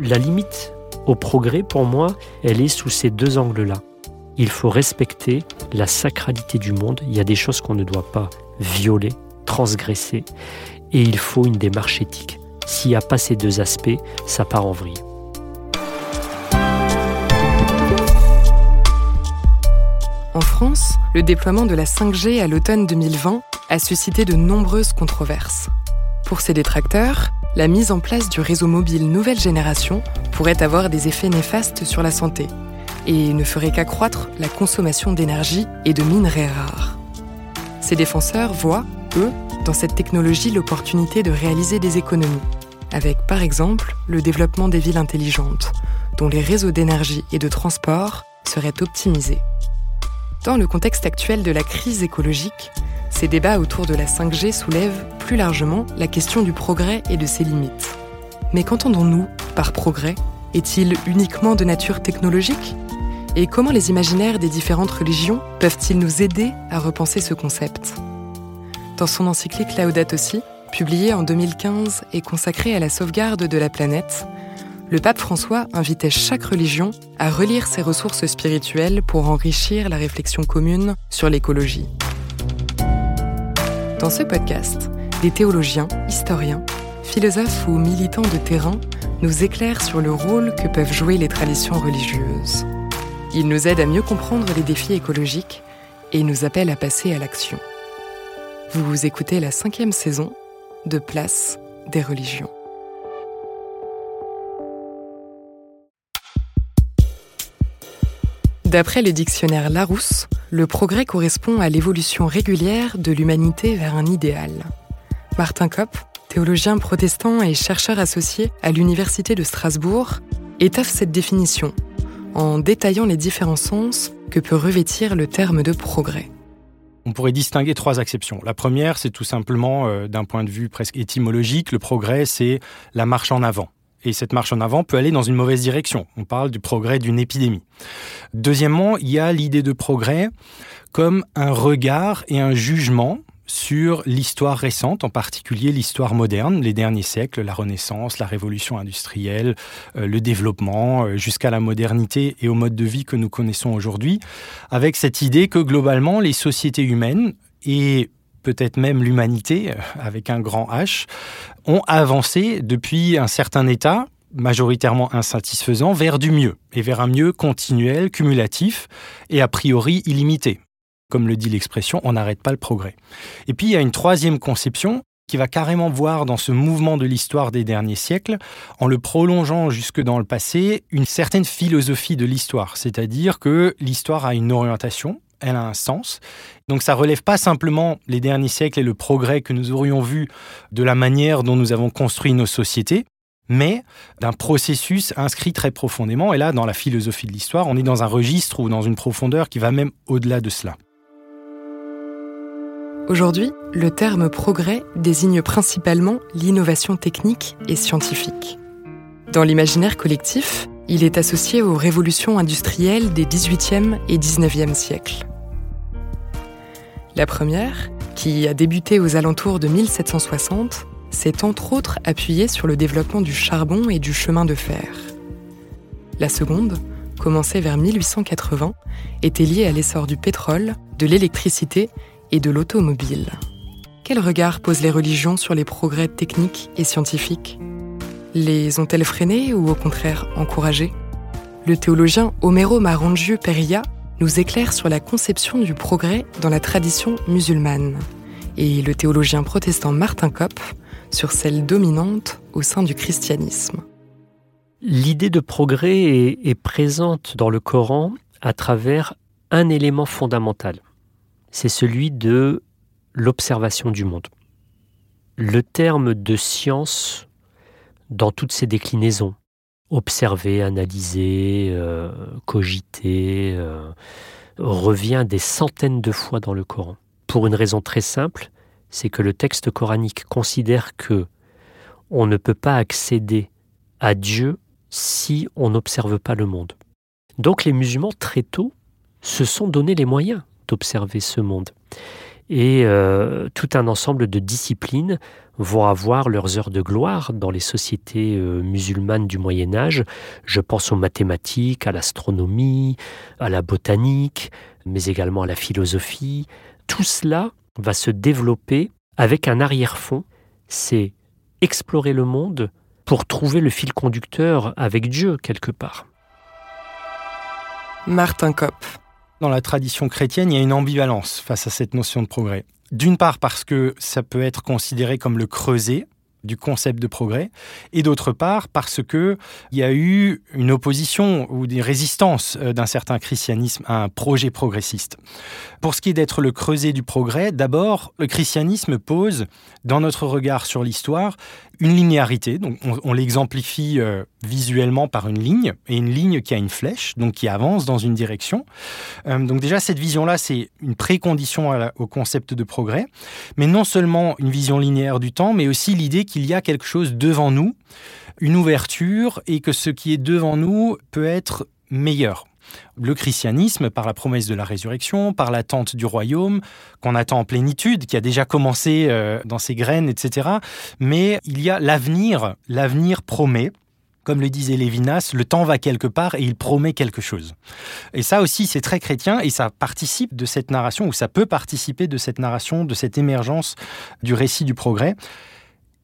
La limite au progrès, pour moi, elle est sous ces deux angles-là. Il faut respecter la sacralité du monde. Il y a des choses qu'on ne doit pas violer, transgresser, et il faut une démarche éthique. S'il n'y a pas ces deux aspects, ça part en vrille. En France, le déploiement de la 5G à l'automne 2020 a suscité de nombreuses controverses. Pour ses détracteurs, la mise en place du réseau mobile nouvelle génération pourrait avoir des effets néfastes sur la santé et ne ferait qu'accroître la consommation d'énergie et de minerais rares. Ses défenseurs voient, eux, dans cette technologie l'opportunité de réaliser des économies, avec par exemple le développement des villes intelligentes, dont les réseaux d'énergie et de transport seraient optimisés. Dans le contexte actuel de la crise écologique, ces débats autour de la 5G soulèvent plus largement la question du progrès et de ses limites. Mais qu'entendons-nous par progrès? Est-il uniquement de nature technologique? Et comment les imaginaires des différentes religions peuvent-ils nous aider à repenser ce concept? Dans son encyclique Laudato Si, publiée en 2015 et consacrée à la sauvegarde de la planète, le pape François invitait chaque religion à relire ses ressources spirituelles pour enrichir la réflexion commune sur l'écologie. Dans ce podcast, des théologiens, historiens, philosophes ou militants de terrain nous éclairent sur le rôle que peuvent jouer les traditions religieuses. Ils nous aident à mieux comprendre les défis écologiques et nous appellent à passer à l'action. Vous écoutez la cinquième saison de Place des religions. D'après le dictionnaire Larousse, le progrès correspond à l'évolution régulière de l'humanité vers un idéal. Martin Kopp, théologien protestant et chercheur associé à l'Université de Strasbourg, étoffe cette définition en détaillant les différents sens que peut revêtir le terme de progrès. On pourrait distinguer trois exceptions. La première, c'est tout simplement, euh, d'un point de vue presque étymologique, le progrès, c'est la marche en avant et cette marche en avant peut aller dans une mauvaise direction. On parle du progrès d'une épidémie. Deuxièmement, il y a l'idée de progrès comme un regard et un jugement sur l'histoire récente, en particulier l'histoire moderne, les derniers siècles, la Renaissance, la Révolution industrielle, euh, le développement, euh, jusqu'à la modernité et au mode de vie que nous connaissons aujourd'hui, avec cette idée que globalement les sociétés humaines et peut-être même l'humanité, euh, avec un grand H, ont avancé depuis un certain état majoritairement insatisfaisant vers du mieux, et vers un mieux continuel, cumulatif, et a priori illimité. Comme le dit l'expression, on n'arrête pas le progrès. Et puis il y a une troisième conception qui va carrément voir dans ce mouvement de l'histoire des derniers siècles, en le prolongeant jusque dans le passé, une certaine philosophie de l'histoire, c'est-à-dire que l'histoire a une orientation, elle a un sens. Donc ça relève pas simplement les derniers siècles et le progrès que nous aurions vu de la manière dont nous avons construit nos sociétés, mais d'un processus inscrit très profondément. Et là, dans la philosophie de l'histoire, on est dans un registre ou dans une profondeur qui va même au-delà de cela. Aujourd'hui, le terme progrès désigne principalement l'innovation technique et scientifique. Dans l'imaginaire collectif, il est associé aux révolutions industrielles des 18e et 19e siècles. La première, qui a débuté aux alentours de 1760, s'est entre autres appuyée sur le développement du charbon et du chemin de fer. La seconde, commencée vers 1880, était liée à l'essor du pétrole, de l'électricité et de l'automobile. Quel regard posent les religions sur les progrès techniques et scientifiques? Les ont-elles freinées ou au contraire encouragées Le théologien Homero Marangiu Peria nous éclaire sur la conception du progrès dans la tradition musulmane et le théologien protestant Martin Kopp sur celle dominante au sein du christianisme. L'idée de progrès est, est, présente dans le Coran à travers un élément fondamental. C'est celui de l'observation du monde. Le terme de science dans toutes ses déclinaisons. Observer, analyser, euh, cogiter, euh, revient des centaines de fois dans le Coran. Pour une raison très simple, c'est que le texte coranique considère que on ne peut pas accéder à Dieu si on n'observe pas le monde. Donc les musulmans, très tôt, se sont donné les moyens d'observer ce monde. Et euh, tout un ensemble de disciplines vont avoir leurs heures de gloire dans les sociétés euh, musulmanes du Moyen Âge. Je pense aux mathématiques, à l'astronomie, à la botanique, mais également à la philosophie. Tout cela va se développer avec un arrière-fond, c'est explorer le monde pour trouver le fil conducteur avec Dieu quelque part. Martin Kopp. Dans la tradition chrétienne, il y a une ambivalence face à cette notion de progrès. D'une part parce que ça peut être considéré comme le creuset du concept de progrès, et d'autre part parce que il y a eu une opposition ou des résistances euh, d'un certain christianisme à un projet progressiste. Pour ce qui est d'être le creuset du progrès, d'abord, le christianisme pose, dans notre regard sur l'histoire, une linéarité. Donc, on, l'exemplifie euh, visuellement par une ligne, et une ligne qui a une flèche, donc qui avance dans une direction. Euh, donc déjà, cette vision-là, c'est une précondition au concept de progrès, mais non seulement une vision linéaire du temps, mais aussi l'idée qu'il y a quelque chose devant nous, une ouverture, et que ce qui est devant nous peut être meilleur le christianisme par la promesse de la résurrection, par l'attente du royaume, qu'on attend en plénitude, qui a déjà commencé euh, dans ses graines, etc. Mais il y a l'avenir, l'avenir promet. Comme le disait Lévinas, le temps va quelque part et il promet quelque chose. Et ça aussi, c'est très chrétien et ça participe de cette narration, ou ça peut participer de cette narration, de cette émergence du récit du progrès.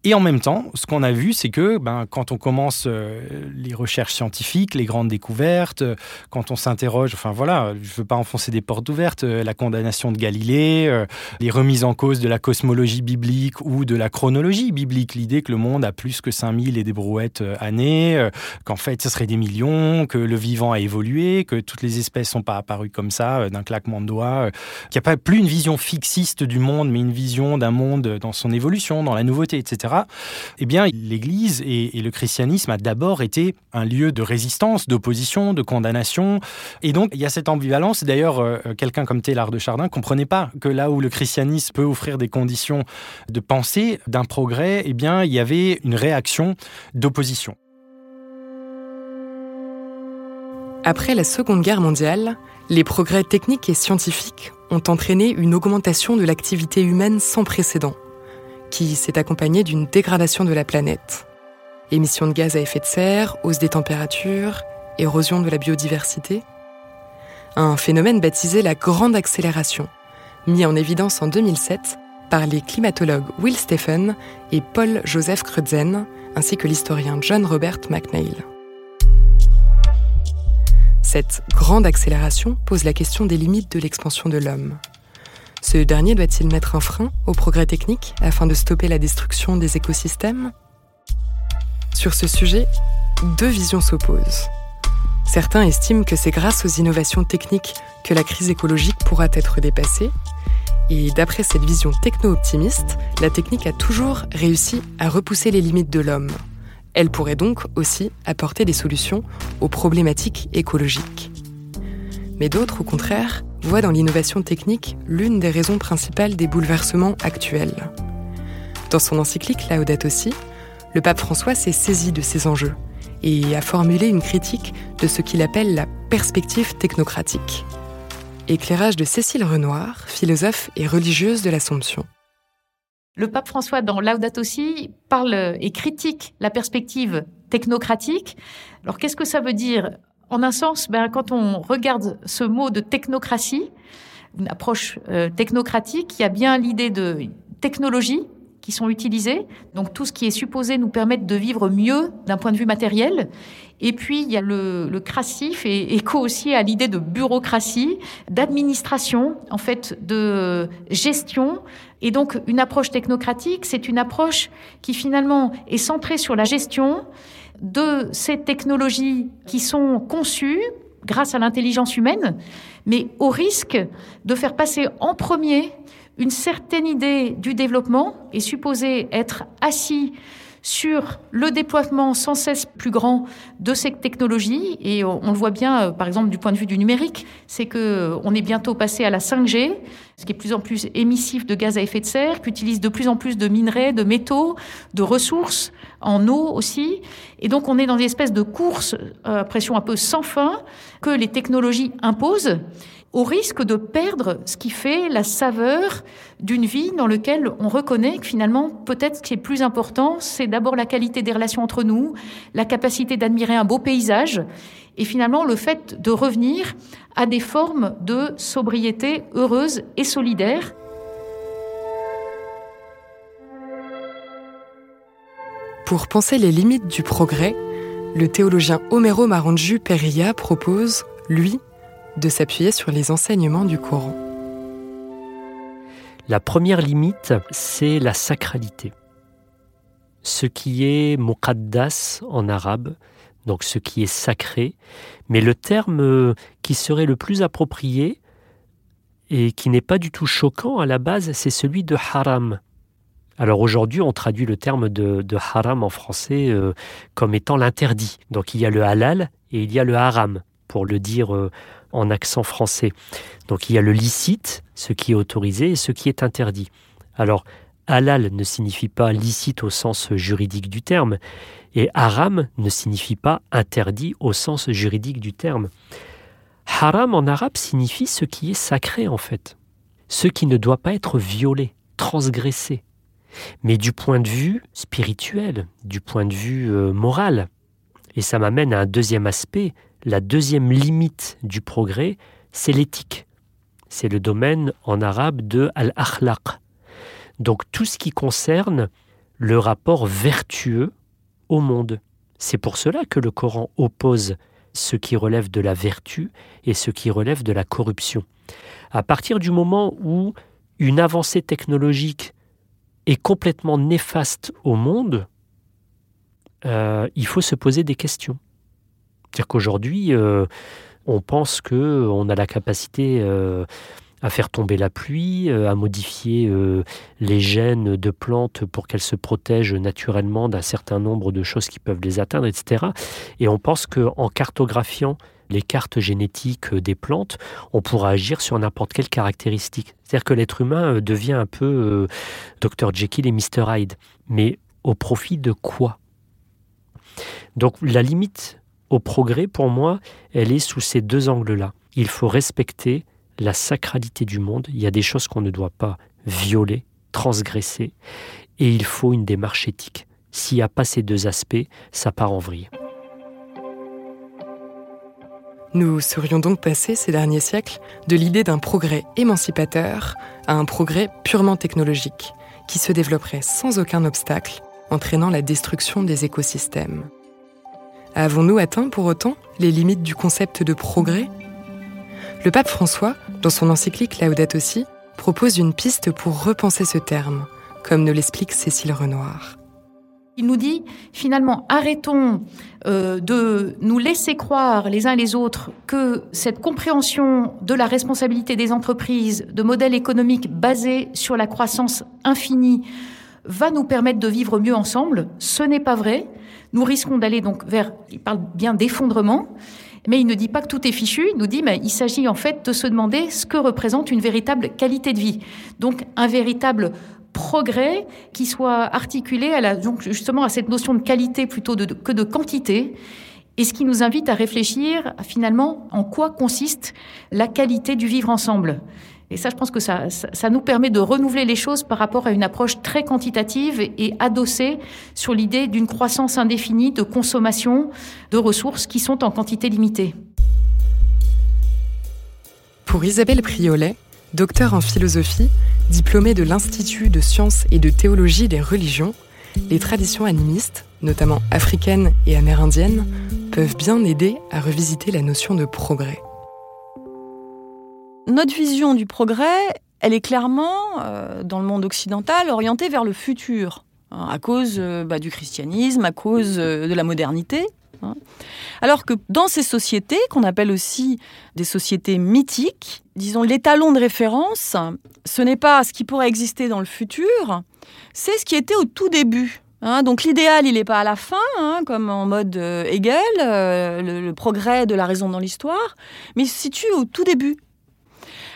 Et en même temps, ce qu'on a vu, c'est que ben, quand on commence euh, les recherches scientifiques, les grandes découvertes, euh, quand on s'interroge, enfin voilà, je ne veux pas enfoncer des portes ouvertes, euh, la condamnation de Galilée, les remises en cause de la cosmologie biblique ou de la chronologie biblique, l'idée que le monde a plus que 5000 et des brouettes années, qu'en fait ce serait des millions, que le vivant a évolué, que toutes les espèces sont pas apparues comme ça, d'un claquement de doigts, qu'il n'y a pas plus une vision fixiste du monde, mais une vision d'un monde dans son évolution, dans la nouveauté, etc eh bien, l'Église et, le christianisme a d'abord été un lieu de résistance, d'opposition, de condamnation. Et donc, il y a cette ambivalence. D'ailleurs, euh, quelqu'un comme Taylor de Chardin comprenait pas que là où le christianisme peut offrir des conditions de pensée, d'un progrès, eh bien, il y avait une réaction d'opposition. Après la Seconde Guerre mondiale, les progrès techniques et scientifiques ont entraîné une augmentation de l'activité humaine sans précédent qui s'est accompagnée d'une dégradation de la planète. Émissions de gaz à effet de serre, hausse des températures, érosion de la biodiversité. Un phénomène baptisé la grande accélération, mis en évidence en 2007 par les climatologues Will Stephen et Paul Joseph Crutzen, ainsi que l'historien John Robert McNeil. Cette grande accélération pose la question des limites de l'expansion de l'homme. Ce dernier doit-il mettre un frein au progrès technique afin de stopper la destruction des écosystèmes Sur ce sujet, deux visions s'opposent. Certains estiment que c'est grâce aux innovations techniques que la crise écologique pourra être dépassée. Et d'après cette vision techno-optimiste, la technique a toujours réussi à repousser les limites de l'homme. Elle pourrait donc aussi apporter des solutions aux problématiques écologiques. Mais d'autres, au contraire, voit dans l'innovation technique l'une des raisons principales des bouleversements actuels. Dans son encyclique Laudato Si, le pape François s'est saisi de ces enjeux et a formulé une critique de ce qu'il appelle la perspective technocratique. Éclairage de Cécile Renoir, philosophe et religieuse de l'Assomption. Le pape François, dans Laudato Si, parle et critique la perspective technocratique. Alors, qu'est-ce que ça veut dire en un sens, ben, quand on regarde ce mot de technocratie, une approche euh, technocratique, il y a bien l'idée de technologie qui sont utilisées, donc tout ce qui est supposé nous permettre de vivre mieux d'un point de vue matériel. Et puis il y a le, le crassif et écho aussi à l'idée de bureaucratie, d'administration, en fait, de gestion. Et donc une approche technocratique, c'est une approche qui finalement est centrée sur la gestion de ces technologies qui sont conçues grâce à l'intelligence humaine, mais au risque de faire passer en premier une certaine idée du développement est supposée être assis sur le déploiement sans cesse plus grand de ces technologies. Et on, le voit bien, euh, par exemple, du point de vue du numérique, c'est que euh, on est bientôt passé à la 5G, ce qui est plus en plus émissif de gaz à effet de serre, qui utilise de plus en plus de minerais, de métaux, de ressources, en eau aussi. Et donc on est dans une espèce de course à pression un peu sans fin que les technologies imposent au risque de perdre ce qui fait la saveur d'une vie dans laquelle on reconnaît que finalement, peut-être ce qui est plus important, c'est d'abord la qualité des relations entre nous, la capacité d'admirer un beau paysage, et finalement le fait de revenir à des formes de sobriété heureuse et solidaire. Pour penser les limites du progrès, le théologien Homero Maranju Perilla propose, lui, de s'appuyer sur les enseignements du Coran. La première limite, c'est la sacralité. Ce qui est muqaddas en arabe, donc ce qui est sacré, mais le terme qui serait le plus approprié et qui n'est pas du tout choquant à la base, c'est celui de haram. Alors aujourd'hui, on traduit le terme de, haram en français euh, comme étant l'interdit. Donc il y a le halal et il y a le haram, pour le dire euh, en accent français. Donc il y a le licite, ce qui est autorisé, et ce qui est interdit. Alors, halal ne signifie pas licite au sens juridique du terme, et haram ne signifie pas interdit au sens juridique du terme. Haram en arabe signifie ce qui est sacré en fait, ce qui ne doit pas être violé, transgressé. Mais du point de vue spirituel, du point de vue euh, moral, et ça m'amène à un deuxième aspect, la deuxième limite du progrès, c'est l'éthique. C'est le domaine en arabe de al-akhlaq. Donc tout ce qui concerne le rapport vertueux au monde. C'est pour cela que le Coran oppose ce qui relève de la vertu et ce qui relève de la corruption. À partir du moment où une avancée technologique est complètement néfaste au monde, euh, il faut se poser des questions. C'est-à-dire qu'aujourd'hui, euh, on pense qu'on a la capacité euh, à faire tomber la pluie, euh, à modifier les gènes de plantes pour qu'elles se protègent naturellement d'un certain nombre de choses qui peuvent les atteindre, etc. Et on pense qu'en cartographiant les cartes génétiques des plantes, on pourra agir sur n'importe quelle caractéristique. C'est-à-dire que l'être humain devient un peu Dr Jekyll et Mr Hyde. Mais au profit de quoi? Donc la limite au progrès, pour moi, elle est sous ces deux angles-là. Il faut respecter la sacralité du monde. Il y a des choses qu'on ne doit pas violer, transgresser, et il faut une démarche éthique. S'il n'y a pas ces deux aspects, ça part en vrille. Nous serions donc passés ces derniers siècles de l'idée d'un progrès émancipateur à un progrès purement technologique, qui se développerait sans aucun obstacle, entraînant la destruction des écosystèmes. Avons-nous atteint pour autant les limites du concept de progrès? Le pape François, dans son encyclique Laudato Si, propose une piste pour repenser ce terme, comme nous l'explique Cécile Renoir. Il nous dit finalement arrêtons euh, de nous laisser croire les uns les autres que cette compréhension de la responsabilité des entreprises, de modèles économiques basés sur la croissance infinie, va nous permettre de vivre mieux ensemble. Ce n'est pas vrai. Nous risquons d'aller donc vers, il parle bien d'effondrement, mais il ne dit pas que tout est fichu, il nous dit mais il s'agit en fait de se demander ce que représente une véritable qualité de vie. Donc un véritable progrès qui soit articulé à la, donc justement à cette notion de qualité plutôt que de quantité et ce qui nous invite à réfléchir finalement en quoi consiste la qualité du vivre ensemble. Et ça, je pense que ça, ça, nous permet de renouveler les choses par rapport à une approche très quantitative et adossée sur l'idée d'une croissance indéfinie de consommation de ressources qui sont en quantité limitée. Pour Isabelle Priolet, docteur en philosophie, diplômée de l'Institut de sciences et de théologie des religions, les traditions animistes, notamment africaines et amérindiennes, peuvent bien aider à revisiter la notion de progrès notre vision du progrès, elle est clairement, euh, dans le monde occidental, orientée vers le futur, hein, à cause euh, bah, du christianisme, à cause euh, de la modernité. Hein. Alors que dans ces sociétés, qu'on appelle aussi des sociétés mythiques, disons l'étalon de référence, ce n'est pas ce qui pourrait exister dans le futur, c'est ce qui était au tout début Hein, donc l'idéal, il n'est pas à la fin, hein, comme en mode euh, Hegel, euh, le, progrès de la raison dans l'histoire, mais il se situe au tout début.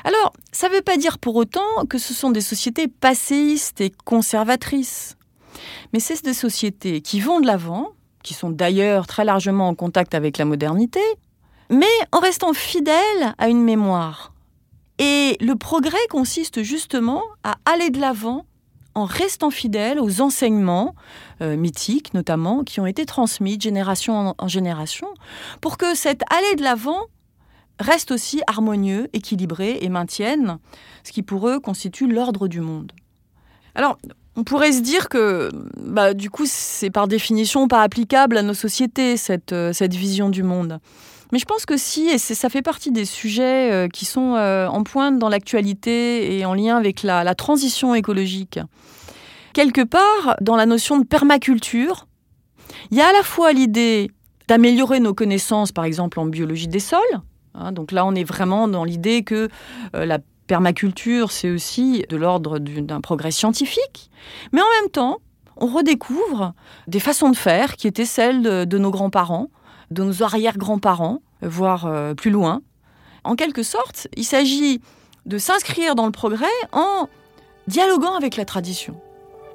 Alors, ça ne veut pas dire pour autant que ce sont des sociétés passéistes et conservatrices, mais c'est des sociétés qui vont de l'avant, qui sont d'ailleurs très largement en contact avec la modernité, mais en restant fidèles à une mémoire. Et le progrès consiste justement à aller de l'avant en restant fidèle aux enseignements euh, mythiques notamment qui ont été transmis de génération en, génération pour que cette allée de l'avant reste aussi harmonieux, équilibré et maintienne ce qui pour eux constitue l'ordre du monde. Alors, on pourrait se dire que, bah, du coup, c'est par définition pas applicable à nos sociétés, cette, euh, cette vision du monde. Mais je pense que si, et ça fait partie des sujets euh, qui sont euh, en pointe dans l'actualité et en lien avec la, transition écologique. Quelque part, dans la notion de permaculture, il y a à la fois l'idée d'améliorer nos connaissances, par exemple en biologie des sols. Hein, donc là, on est vraiment dans l'idée que la permaculture, c'est aussi de l'ordre d'un progrès scientifique. Mais en même temps, on redécouvre des façons de faire qui étaient celles de nos grands-parents, de nos arrière-grands-parents, voire euh, plus loin. En quelque sorte, il s'agit de s'inscrire dans le progrès en dialoguant avec la tradition.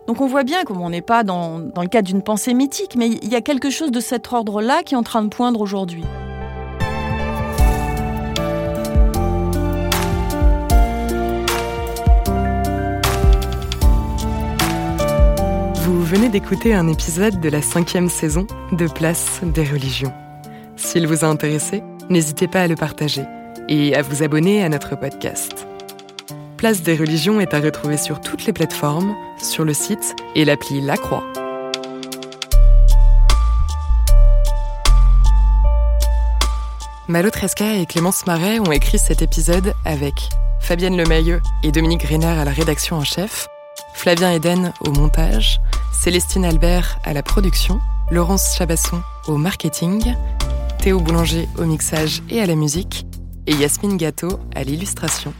Donc on voit bien comme on n'est pas dans, dans, le cadre d'une pensée mythique, mais il y a quelque chose de cet ordre-là qui est en train de poindre aujourd'hui. Venez d'écouter un épisode de la cinquième saison de Place des religions. S'il vous a intéressé, n'hésitez pas à le partager et à vous abonner à notre podcast. Place des religions est à retrouver sur toutes les plateformes, sur le site et l'appli La Croix. Malo Tresca et Clémence Marais ont écrit cet épisode avec Fabienne Lemayeux et Dominique Griner à la rédaction en chef, Flavien Eden au montage, Célestine Albert à la production, Laurence Chabasson au marketing Théo Boulanger au mixage et à la musique, et Yasmine Gâteau à l'illustration.